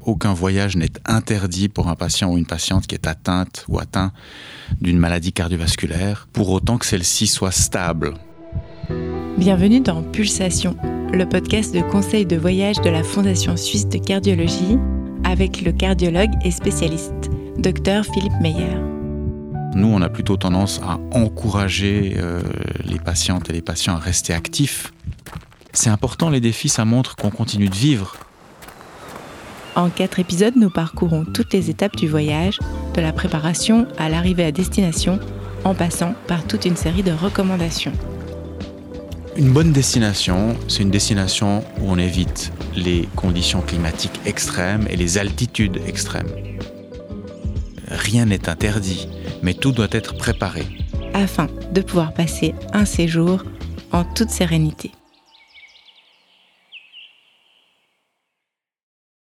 Aucun voyage n'est interdit pour un patient ou une patiente qui est atteinte ou atteint d'une maladie cardiovasculaire, pour autant que celle-ci soit stable. Bienvenue dans Pulsation, le podcast de conseil de voyage de la Fondation suisse de cardiologie avec le cardiologue et spécialiste, Dr Philippe Meyer. Nous, on a plutôt tendance à encourager euh, les patientes et les patients à rester actifs. C'est important, les défis, ça montre qu'on continue de vivre. En quatre épisodes, nous parcourons toutes les étapes du voyage, de la préparation à l'arrivée à destination, en passant par toute une série de recommandations. Une bonne destination, c'est une destination où on évite les conditions climatiques extrêmes et les altitudes extrêmes. Rien n'est interdit, mais tout doit être préparé. Afin de pouvoir passer un séjour en toute sérénité.